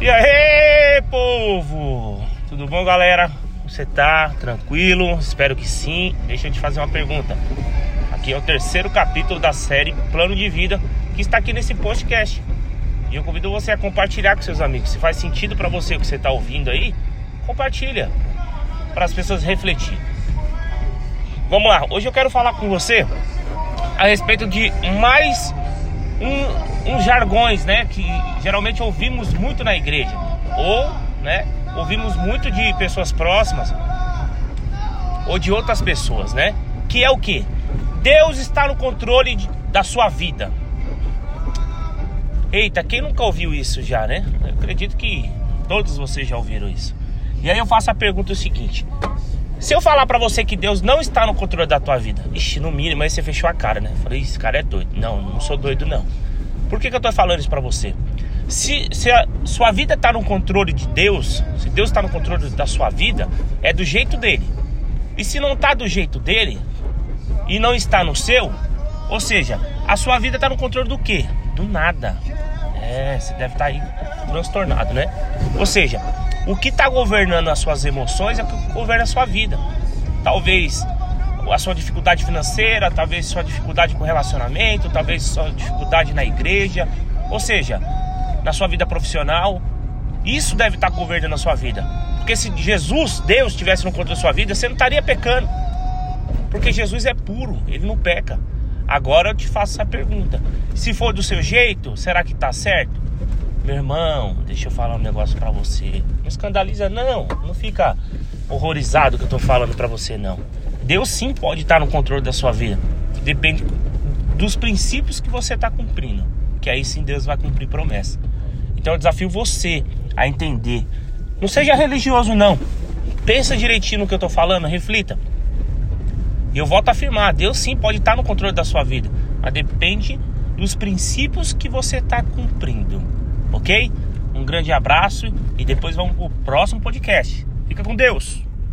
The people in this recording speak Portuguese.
E aí, povo? Tudo bom, galera? Você tá tranquilo? Espero que sim. Deixa eu te fazer uma pergunta. Aqui é o terceiro capítulo da série Plano de Vida que está aqui nesse podcast. E eu convido você a compartilhar com seus amigos. Se faz sentido para você o que você está ouvindo aí, compartilha para as pessoas refletir. Vamos lá. Hoje eu quero falar com você a respeito de mais um, uns jargões, né, que geralmente ouvimos muito na igreja, ou, né, ouvimos muito de pessoas próximas ou de outras pessoas, né? Que é o que? Deus está no controle de, da sua vida. Eita, quem nunca ouviu isso já, né? Eu acredito que todos vocês já ouviram isso. E aí eu faço a pergunta o seguinte: se eu falar para você que Deus não está no controle da tua vida, ixi, no mínimo aí você fechou a cara, né? falei, esse cara é doido. Não, não sou doido não. Por que, que eu tô falando isso para você? Se, se a sua vida está no controle de Deus, se Deus está no controle da sua vida, é do jeito dele. E se não está do jeito dele e não está no seu, ou seja, a sua vida está no controle do quê? Do nada. É, você deve estar tá aí transtornado, né? Ou seja, o que está governando as suas emoções é o que governa a sua vida. Talvez a sua dificuldade financeira, talvez sua dificuldade com relacionamento, talvez sua dificuldade na igreja, ou seja, na sua vida profissional. Isso deve estar governando a sua vida. Porque se Jesus, Deus, estivesse no controle da sua vida, você não estaria pecando. Porque Jesus é puro, ele não peca. Agora eu te faço essa pergunta: se for do seu jeito, será que está certo? Meu irmão, deixa eu falar um negócio para você. Não escandaliza, não. Não fica horrorizado que eu tô falando para você, não. Deus sim pode estar no controle da sua vida. Depende dos princípios que você está cumprindo. Que aí sim Deus vai cumprir promessa. Então eu desafio você a entender. Não seja religioso, não. Pensa direitinho no que eu estou falando, reflita. E eu volto a afirmar: Deus sim pode estar no controle da sua vida, mas depende dos princípios que você está cumprindo. Ok? Um grande abraço e depois vamos para o próximo podcast. Fica com Deus!